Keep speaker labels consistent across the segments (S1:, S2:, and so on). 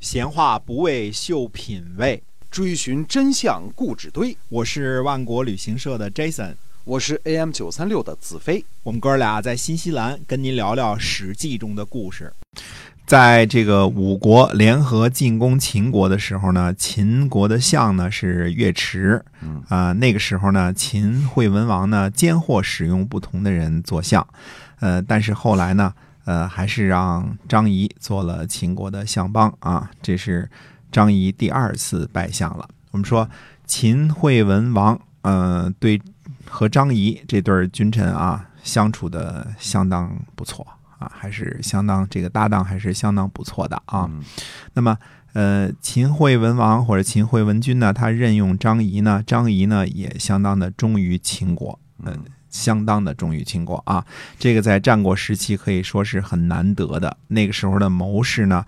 S1: 闲话不为秀品味，
S2: 追寻真相故纸堆。
S1: 我是万国旅行社的 Jason，
S2: 我是 AM 九三六的子飞。
S1: 我们哥俩在新西兰跟您聊聊《史记》中的故事。在这个五国联合进攻秦国的时候呢，秦国的相呢是岳池，
S2: 嗯
S1: 啊、那个时候呢，秦惠文王呢间或使用不同的人做相，呃，但是后来呢，呃，还是让张仪做了秦国的相邦啊，这是张仪第二次拜相了。我们说秦惠文王，呃，对和张仪这对君臣啊相处的相当不错啊，还是相当这个搭档还是相当不错的啊。
S2: 嗯
S1: 那么，呃，秦惠文王或者秦惠文君呢，他任用张仪呢，张仪呢也相当的忠于秦国，嗯、相当的忠于秦国啊。这个在战国时期可以说是很难得的。那个时候的谋士呢，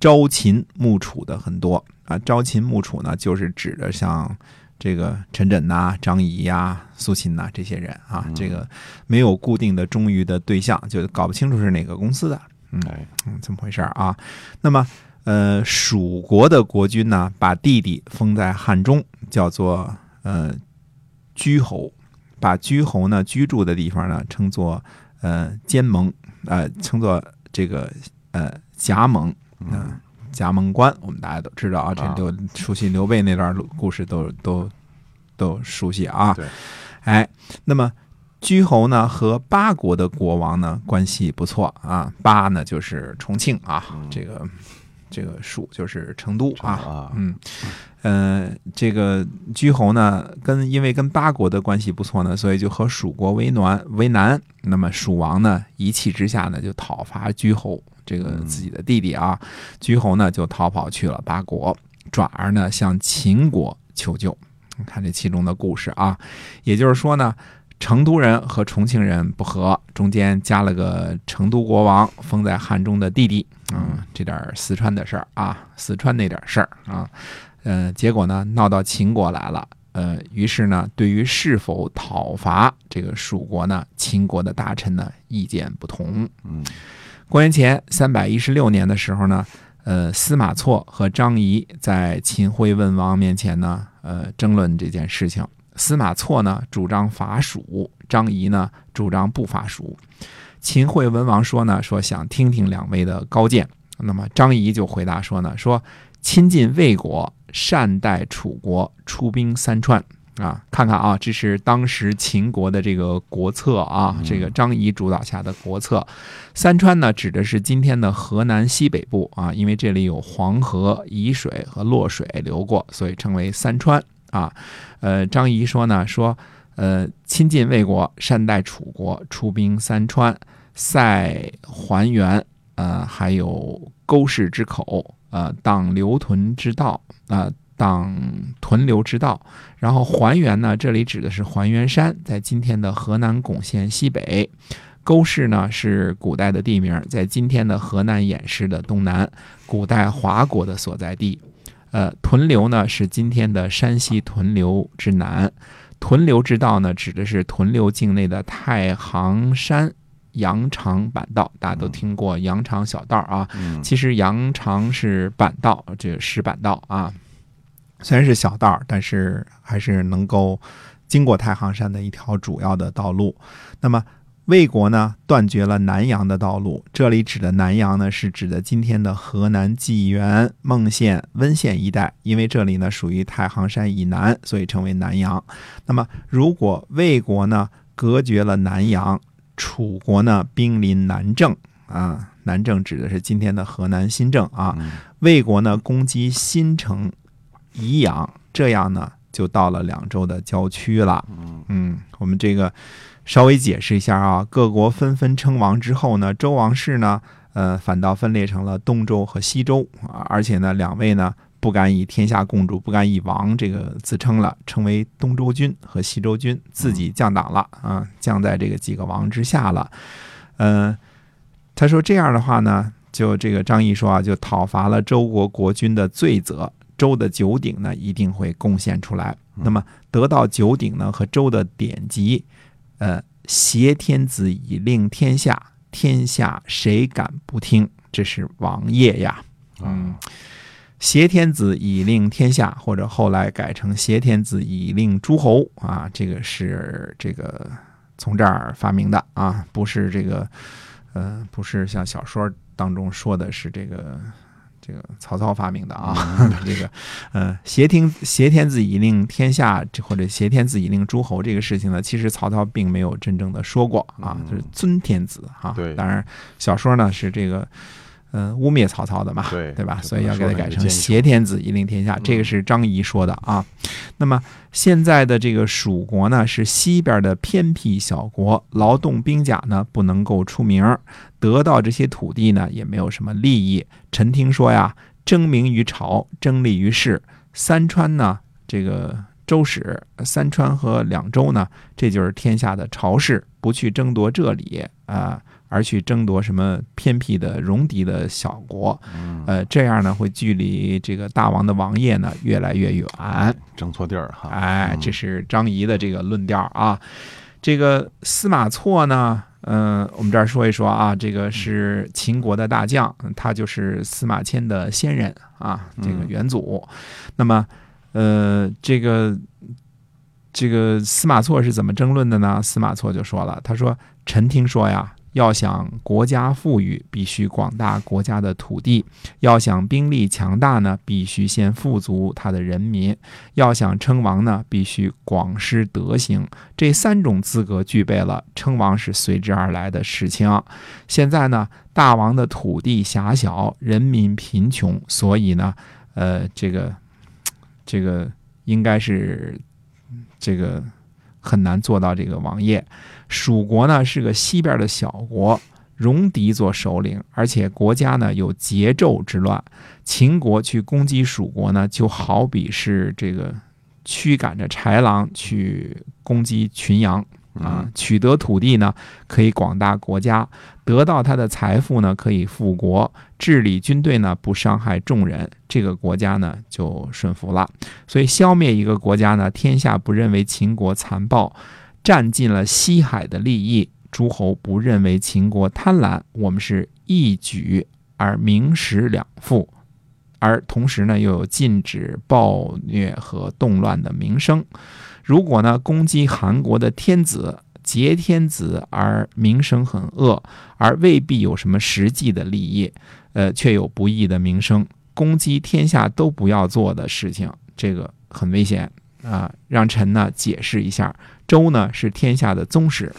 S1: 朝秦暮楚的很多啊。朝秦暮楚呢，就是指的像这个陈轸呐、张仪呀、苏秦呐这些人啊，
S2: 嗯
S1: 这个没有固定的忠于的对象，就搞不清楚是哪个公司的。嗯，怎么回事啊。那么，呃，蜀国的国君呢，把弟弟封在汉中，叫做呃居侯，把居侯呢居住的地方呢称作呃监盟，呃称作这个呃夹盟，嗯、夹盟关，我们大家都知道啊，这
S2: 啊
S1: 刘熟悉刘备那段故事都都都熟悉啊。
S2: 对，
S1: 哎，那么居侯呢和八国的国王呢关系不错啊，八呢就是重庆啊，
S2: 嗯
S1: 这个这个蜀就是成都啊，
S2: 啊，
S1: 嗯，呃，这个居侯呢，跟因为跟八国的关系不错呢，所以就和蜀国为难为难。那么蜀王呢，一气之下呢，就讨伐居侯这个
S2: 嗯
S1: 自己的弟弟啊。居侯呢，就逃跑去了八国，转而呢向秦国求救。你看这其中的故事啊，也就是说呢。成都人和重庆人不和，中间加了个成都国王封在汉中的弟弟，嗯，这点四川的事儿啊，四川那点事儿啊，呃，结果呢闹到秦国来了，呃，于是呢，对于是否讨伐这个蜀国呢，秦国的大臣呢意见不同。
S2: 嗯
S1: 公元前三百一十六年的时候呢，呃，司马错和张仪在秦惠文王面前呢，呃，争论这件事情。司马错呢主张伐蜀，张仪呢主张不伐蜀。秦惠文王说呢，说想听听两位的高见。那么张仪就回答说呢，说亲近魏国，善待楚国，出兵三川。啊，看看啊，这是当时秦国的这个国策啊，这个张仪主导下的国策。三川呢，指的是今天的河南西北部啊，因为这里有黄河、沂水和洛水流过，所以称为三川啊。呃，张仪说呢，说呃，亲近魏国，善待楚国，出兵三川，塞还原，呃，还有沟氏之口，呃，当流屯之道，呃，当屯留之道。然后还原呢，这里指的是还原山，在今天的河南巩县西北。沟氏呢是古代的地名，在今天的河南偃师的东南，古代华国的所在地。呃，屯留呢是今天的山西屯留之南，屯留之道呢指的是屯留境内的太行山羊肠板道，大家都听过羊肠小道啊。
S2: 嗯
S1: 其实羊肠是板道，这个石板道啊，虽然是小道，但是还是能够经过太行山的一条主要的道路。那么魏国呢，断绝了南阳的道路。这里指的南阳呢，是指的今天的河南济源、孟县、温县一带，因为这里呢属于太行山以南，所以称为南阳。那么，如果魏国呢隔绝了南阳，楚国呢兵临南郑啊，南郑指的是今天的河南新郑啊。魏国呢攻击新城宜阳，这样呢就到了两州的郊区了。
S2: 嗯，
S1: 我们这个稍微解释一下啊，各国纷纷称王之后呢，周王室呢，呃，反倒分裂成了东周和西周啊，而且呢，两位呢不敢以天下共主，不敢以王这个自称了，称为东周君和西周君，自己降档了啊，降在这个几个王之下了。嗯、他说这样的话呢，就这个张仪说啊，就讨伐了周国国君的罪责，周的九鼎呢一定会贡献出来。那么得到九鼎呢和周的典籍，呃，挟天子以令天下，天下谁敢不听？这是王业呀。嗯，挟天子以令天下，或者后来改成挟天子以令诸侯啊，这个是这个从这儿发明的啊，不是这个呃，不是像小说当中说的是这个。这个曹操发明的啊，这个，呃，挟天挟天子以令天下，或者挟天子以令诸侯这个事情呢，其实曹操并没有真正的说过啊，就是尊天子哈。
S3: 对，
S1: 当然小说呢是这个。嗯，污蔑曹操的嘛，
S3: 对
S1: 对吧？所以要给他改成挟天子以令天下，这个是张仪说的啊。那么现在的这个蜀国呢，是西边的偏僻小国，劳动兵甲呢不能够出名，得到这些土地呢也没有什么利益。臣听说呀，争名于朝，争利于世。三川呢，这个周史，三川和两州呢，这就是天下的朝氏，不去争夺这里啊。而去争夺什么偏僻的戎狄的小国，呃，这样呢会距离这个大王的王业呢越来越远，
S3: 争错地儿哈。
S1: 哎，这是张仪的这个论调啊。这个司马错呢，嗯，我们这儿说一说啊，这个是秦国的大将，他就是司马迁的先人啊，这个元祖。那么，呃，这个这个司马错是怎么争论的呢？司马错就说了，他说：“臣听说呀。”要想国家富裕，必须广大国家的土地；要想兵力强大呢，必须先富足他的人民；要想称王呢，必须广施德行。这三种资格具备了，称王是随之而来的事情。现在呢，大王的土地狭小，人民贫穷，所以呢，呃，这个，这个应该是这个。很难做到这个王爷。蜀国呢是个西边的小国，戎狄做首领，而且国家呢有桀纣之乱。秦国去攻击蜀国呢，就好比是这个驱赶着豺狼去攻击群羊。啊，取得土地呢，可以广大国家；得到他的财富呢，可以富国；治理军队呢，不伤害众人，这个国家呢就顺服了。所以，消灭一个国家呢，天下不认为秦国残暴，占尽了西海的利益；诸侯不认为秦国贪婪，我们是一举而名实两副，而同时呢，又有禁止暴虐和动乱的名声。如果呢攻击韩国的天子，劫天子而名声很恶，而未必有什么实际的利益，呃，却有不义的名声，攻击天下都不要做的事情，这个很危险啊！让臣呢解释一下，周呢是天下的宗室。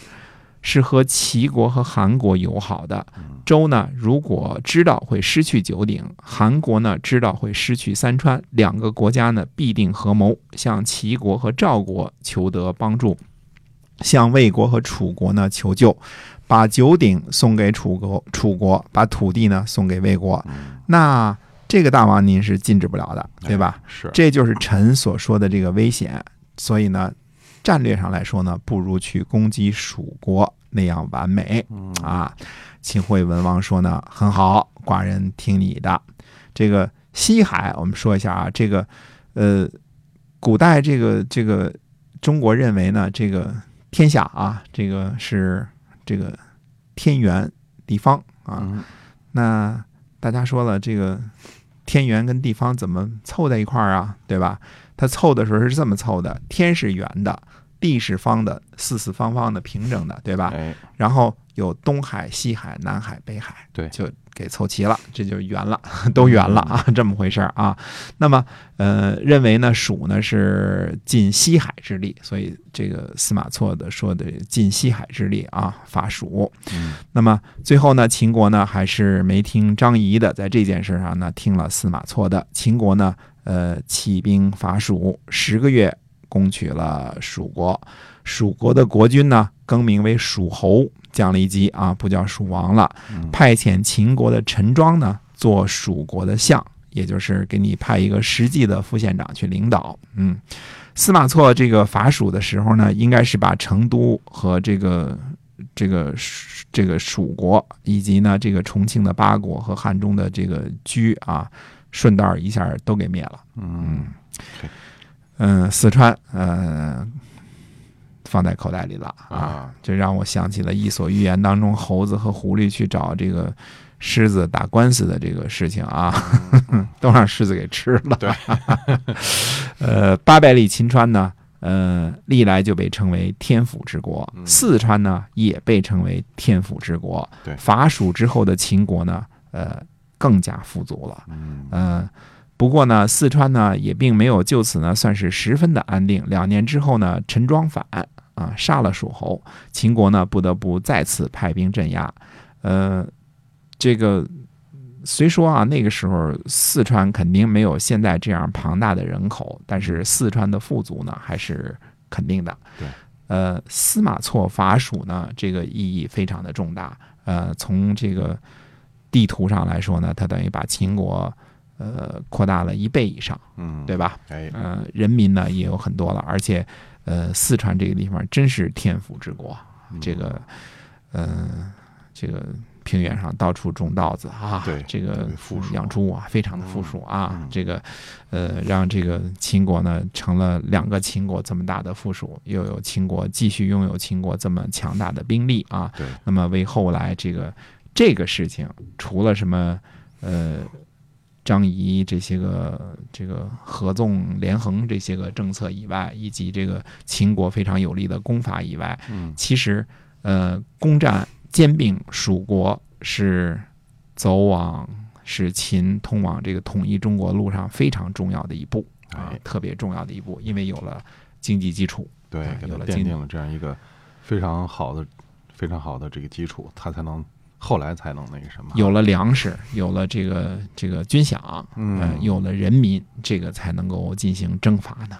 S1: 是和齐国和韩国友好的。周呢，如果知道会失去九鼎；韩国呢，知道会失去三川，两个国家呢，必定合谋向齐国和赵国求得帮助，向魏国和楚国呢求救，把九鼎送给楚国，楚国把土地呢送给魏国。那这个大王您是禁止不了的，对吧？
S3: 是，
S1: 这就是臣所说的这个危险。所以呢。战略上来说呢，不如去攻击蜀国那样完美啊。秦惠文王说呢，很好，寡人听你的。这个西海，我们说一下啊，这个呃，古代这个这个中国认为呢，这个天下啊，这个是这个天圆地方啊。那大家说了，这个天圆跟地方怎么凑在一块儿啊？对吧？它凑的时候是这么凑的：天是圆的。地是方的，四四方方的，平整的，对吧？然后有东海、西海、南海、北海，
S3: 对，
S1: 就给凑齐了，这就圆了，都圆了啊，这么回事儿啊。那么，呃，认为呢，蜀呢是尽西海之力，所以这个司马错的说的尽西海之力啊，伐蜀。
S3: 嗯。
S1: 那么最后呢，秦国呢还是没听张仪的，在这件事上呢听了司马错的。秦国呢，呃，起兵伐蜀，十个月。攻取了蜀国，蜀国的国君呢更名为蜀侯，降了一级啊，不叫蜀王了。派遣秦国的陈庄呢做蜀国的相，也就是给你派一个实际的副县长去领导。嗯，司马错这个伐蜀的时候呢，应该是把成都和这个这个这个蜀国，以及呢这个重庆的八国和汉中的这个居啊，顺道一下都给灭了。
S3: 嗯。
S1: 嗯，四川，嗯，放在口袋里了啊，这让我想起了《伊索寓言》当中猴子和狐狸去找这个狮子打官司的这个事情啊，都让狮子给吃了。
S3: 对，
S1: 呃，八百里秦川呢，呃，历来就被称为天府之国，
S3: 嗯
S1: 四川呢也被称为天府之国。
S3: 对
S1: 伐蜀之后的秦国呢，呃，更加富足了。
S3: 嗯
S1: 呃，不过呢，四川呢也并没有就此呢算是十分的安定。两年之后呢，陈庄反啊，杀了蜀侯，秦国呢不得不再次派兵镇压。呃，这个虽说啊，那个时候四川肯定没有现在这样庞大的人口，但是四川的富足呢还是肯定的。
S3: 对，
S1: 呃，司马错伐蜀呢，这个意义非常的重大。呃，从这个地图上来说呢，它等于把秦国呃扩大了一倍以上，
S3: 嗯，
S1: 对吧？
S3: 哎，
S1: 呃，人民呢也有很多了，而且呃，四川这个地方真是天府之国，
S3: 嗯。
S1: 这个呃，这个平原上到处种稻子啊，
S3: 对
S1: 这个养猪啊，非常的富庶啊，
S3: 嗯。
S1: 这个呃，让这个秦国呢成了两个秦国这么大的附属，又有秦国继续拥有秦国这么强大的兵力啊，
S3: 对，
S1: 那么为后来这个这个事情，除了什么呃张仪这些个这个合纵连横这些个政策以外，以及这个秦国非常有力的攻伐以外，
S3: 嗯
S1: 其实呃攻占兼并蜀国是走往使秦通往这个统一中国路上非常重要的一步啊
S3: 哎，
S1: 特别重要的一步，因为有了经济基础。
S3: 对
S1: 有了
S3: 奠定了这样一个非常好的、非常好的这个基础，他才能后来才能那个什么，
S1: 有了粮食，有了这个这个军饷，
S3: 嗯
S1: 呃，有了人民，这个才能够进行征伐呢。